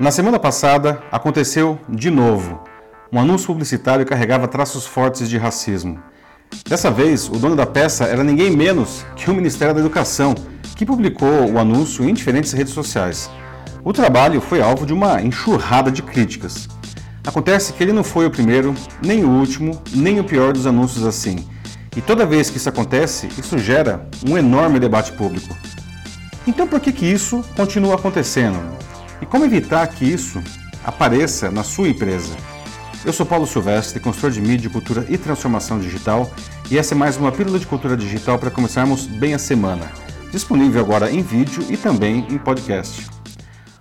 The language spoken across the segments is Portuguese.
Na semana passada, aconteceu de novo. Um anúncio publicitário carregava traços fortes de racismo. Dessa vez, o dono da peça era ninguém menos que o Ministério da Educação, que publicou o anúncio em diferentes redes sociais. O trabalho foi alvo de uma enxurrada de críticas. Acontece que ele não foi o primeiro, nem o último, nem o pior dos anúncios assim. E toda vez que isso acontece, isso gera um enorme debate público. Então por que, que isso continua acontecendo? E como evitar que isso apareça na sua empresa? Eu sou Paulo Silvestre, consultor de mídia, cultura e transformação digital, e essa é mais uma pílula de cultura digital para começarmos bem a semana. Disponível agora em vídeo e também em podcast.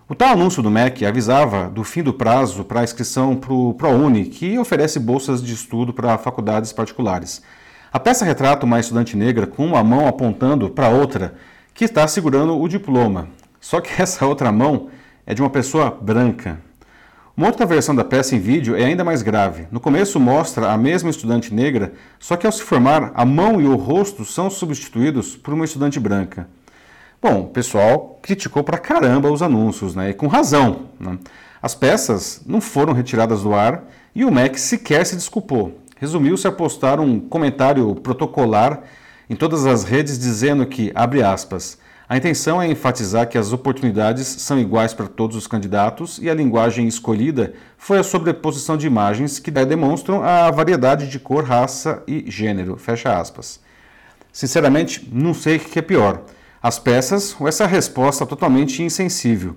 O tal anúncio do MEC avisava do fim do prazo para inscrição para o ProUni, que oferece bolsas de estudo para faculdades particulares. A peça retrata uma estudante negra com uma mão apontando para outra, que está segurando o diploma. Só que essa outra mão é de uma pessoa branca. Uma outra versão da peça em vídeo é ainda mais grave. No começo mostra a mesma estudante negra, só que ao se formar, a mão e o rosto são substituídos por uma estudante branca. Bom, o pessoal criticou pra caramba os anúncios, né? E com razão. Né? As peças não foram retiradas do ar e o MEC sequer se desculpou. Resumiu-se a postar um comentário protocolar em todas as redes dizendo que, abre aspas, a intenção é enfatizar que as oportunidades são iguais para todos os candidatos e a linguagem escolhida foi a sobreposição de imagens que demonstram a variedade de cor, raça e gênero. Fecha aspas. Sinceramente, não sei o que é pior as peças ou essa resposta totalmente insensível.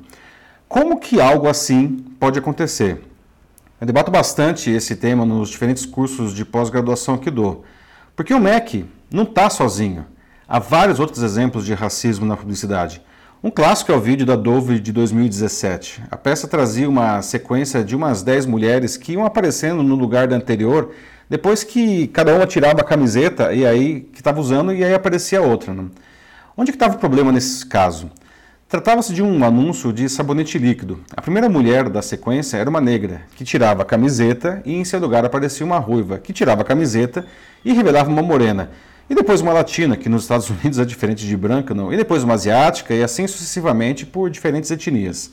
Como que algo assim pode acontecer? Eu debato bastante esse tema nos diferentes cursos de pós-graduação que dou, porque o MEC não está sozinho. Há vários outros exemplos de racismo na publicidade. Um clássico é o vídeo da Dove de 2017. A peça trazia uma sequência de umas 10 mulheres que iam aparecendo no lugar da anterior, depois que cada uma tirava a camiseta e aí que estava usando e aí aparecia outra. Né? Onde estava o problema nesse caso? Tratava-se de um anúncio de sabonete líquido. A primeira mulher da sequência era uma negra, que tirava a camiseta e em seu lugar aparecia uma ruiva, que tirava a camiseta e revelava uma morena. E depois uma latina, que nos Estados Unidos é diferente de branca, não. E depois uma asiática e assim sucessivamente por diferentes etnias.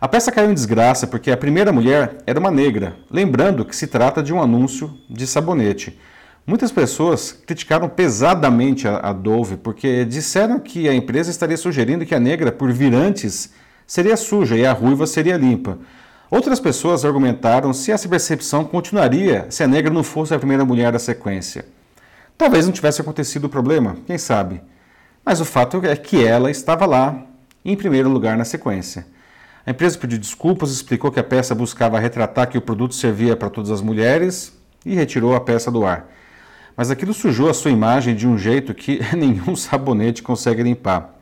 A peça caiu em desgraça porque a primeira mulher era uma negra, lembrando que se trata de um anúncio de sabonete. Muitas pessoas criticaram pesadamente a, Dove porque disseram que a empresa estaria sugerindo que a negra, por vir antes, seria suja e a ruiva seria limpa. Outras pessoas argumentaram se essa percepção continuaria se a negra não fosse a primeira mulher da sequência. Talvez não tivesse acontecido o problema, quem sabe. Mas o fato é que ela estava lá, em primeiro lugar na sequência. A empresa pediu desculpas, explicou que a peça buscava retratar que o produto servia para todas as mulheres e retirou a peça do ar mas aquilo sujou a sua imagem de um jeito que nenhum sabonete consegue limpar.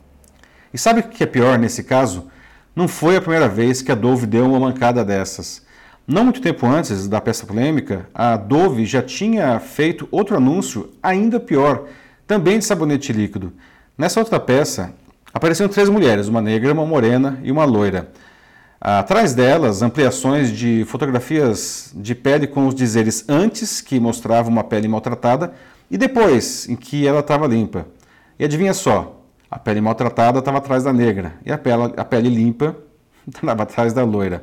E sabe o que é pior nesse caso? Não foi a primeira vez que a Dove deu uma mancada dessas. Não muito tempo antes da peça polêmica, a Dove já tinha feito outro anúncio ainda pior, também de sabonete líquido. Nessa outra peça, apareciam três mulheres, uma negra, uma morena e uma loira. Atrás delas, ampliações de fotografias de pele com os dizeres antes, que mostravam uma pele maltratada, e depois, em que ela estava limpa. E adivinha só, a pele maltratada estava atrás da negra, e a pele, a pele limpa estava atrás da loira.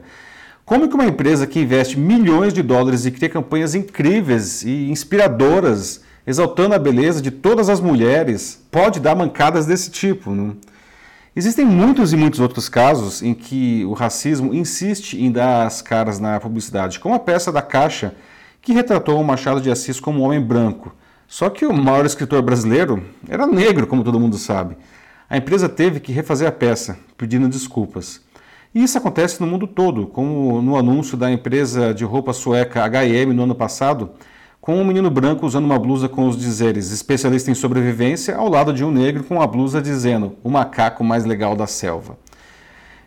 Como que uma empresa que investe milhões de dólares e cria campanhas incríveis e inspiradoras, exaltando a beleza de todas as mulheres, pode dar mancadas desse tipo? Não? Existem muitos e muitos outros casos em que o racismo insiste em dar as caras na publicidade, como a peça da Caixa, que retratou o Machado de Assis como um homem branco. Só que o maior escritor brasileiro era negro, como todo mundo sabe. A empresa teve que refazer a peça, pedindo desculpas. E isso acontece no mundo todo, como no anúncio da empresa de roupa sueca H&M no ano passado, com um menino branco usando uma blusa com os dizeres especialista em sobrevivência, ao lado de um negro com uma blusa dizendo o macaco mais legal da selva.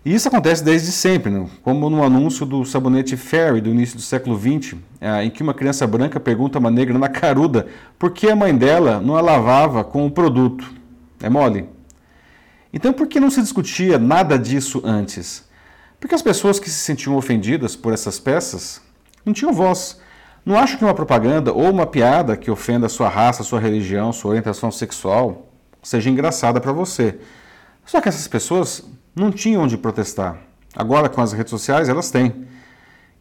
E isso acontece desde sempre, né? como no anúncio do sabonete Fairy do início do século XX, eh, em que uma criança branca pergunta a uma negra na caruda por que a mãe dela não a lavava com o produto. É mole? Então por que não se discutia nada disso antes? Porque as pessoas que se sentiam ofendidas por essas peças não tinham voz. Não acho que uma propaganda ou uma piada que ofenda a sua raça, sua religião, sua orientação sexual seja engraçada para você. Só que essas pessoas não tinham onde protestar. Agora, com as redes sociais, elas têm.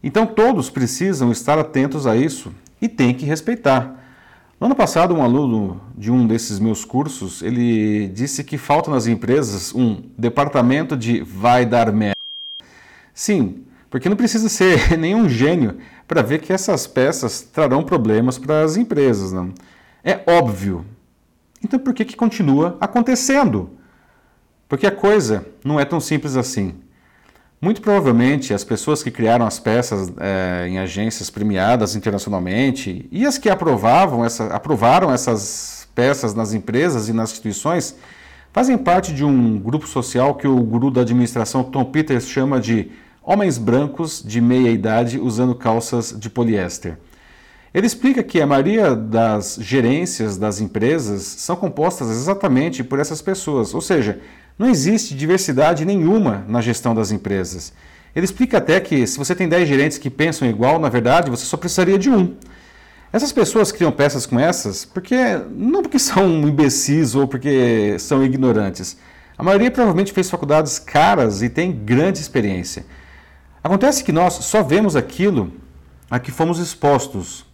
Então, todos precisam estar atentos a isso e têm que respeitar. No ano passado, um aluno de um desses meus cursos, ele disse que falta nas empresas um departamento de vai dar merda. Sim, porque não precisa ser nenhum gênio para ver que essas peças trarão problemas para as empresas. Não? É óbvio. Então por que, que continua acontecendo? Porque a coisa não é tão simples assim. Muito provavelmente as pessoas que criaram as peças é, em agências premiadas internacionalmente e as que aprovavam essa, aprovaram essas peças nas empresas e nas instituições fazem parte de um grupo social que o guru da administração Tom Peters chama de homens brancos de meia idade usando calças de poliéster. Ele explica que a maioria das gerências das empresas são compostas exatamente por essas pessoas, ou seja, não existe diversidade nenhuma na gestão das empresas. Ele explica até que se você tem 10 gerentes que pensam igual, na verdade você só precisaria de um. Essas pessoas criam peças com essas porque não porque são imbecis ou porque são ignorantes. A maioria provavelmente fez faculdades caras e tem grande experiência. Acontece que nós só vemos aquilo a que fomos expostos.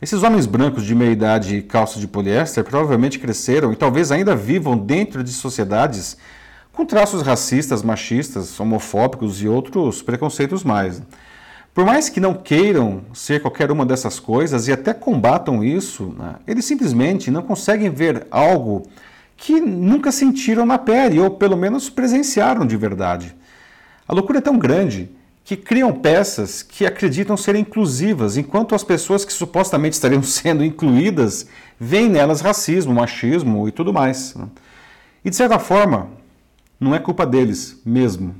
Esses homens brancos de meia idade e calça de poliéster provavelmente cresceram e talvez ainda vivam dentro de sociedades com traços racistas, machistas, homofóbicos e outros preconceitos mais. Por mais que não queiram ser qualquer uma dessas coisas e até combatam isso, né, eles simplesmente não conseguem ver algo que nunca sentiram na pele ou pelo menos presenciaram de verdade. A loucura é tão grande que criam peças que acreditam ser inclusivas, enquanto as pessoas que supostamente estariam sendo incluídas veem nelas racismo, machismo e tudo mais. Né? E de certa forma, não é culpa deles mesmo.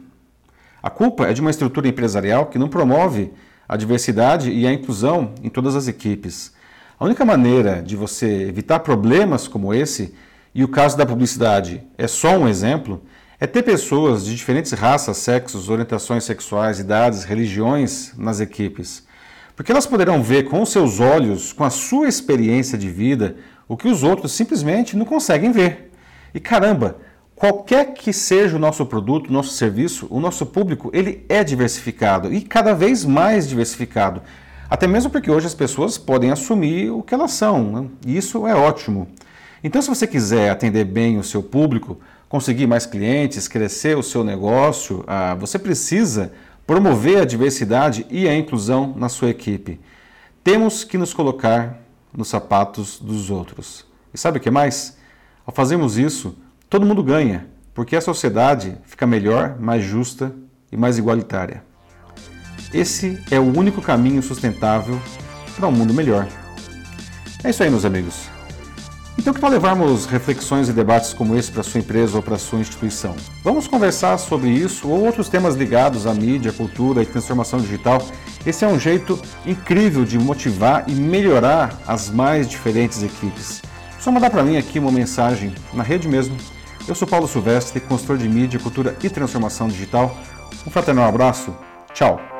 A culpa é de uma estrutura empresarial que não promove a diversidade e a inclusão em todas as equipes. A única maneira de você evitar problemas como esse, e o caso da publicidade é só um exemplo, é ter pessoas de diferentes raças, sexos, orientações sexuais, idades, religiões nas equipes. Porque elas poderão ver com seus olhos, com a sua experiência de vida, o que os outros simplesmente não conseguem ver. E caramba, qualquer que seja o nosso produto, o nosso serviço, o nosso público, ele é diversificado e cada vez mais diversificado. Até mesmo porque hoje as pessoas podem assumir o que elas são, né? e isso é ótimo. Então, se você quiser atender bem o seu público, conseguir mais clientes, crescer o seu negócio, ah, você precisa promover a diversidade e a inclusão na sua equipe. Temos que nos colocar nos sapatos dos outros. E sabe o que mais? Ao fazermos isso, todo mundo ganha, porque a sociedade fica melhor, mais justa e mais igualitária. Esse é o único caminho sustentável para um mundo melhor. É isso aí, meus amigos. Então, que tal levarmos reflexões e debates como esse para sua empresa ou para sua instituição? Vamos conversar sobre isso ou outros temas ligados à mídia, cultura e transformação digital. Esse é um jeito incrível de motivar e melhorar as mais diferentes equipes. Só mandar para mim aqui uma mensagem na rede mesmo. Eu sou Paulo Silvestre, consultor de mídia, cultura e transformação digital. Um fraternal abraço. Tchau.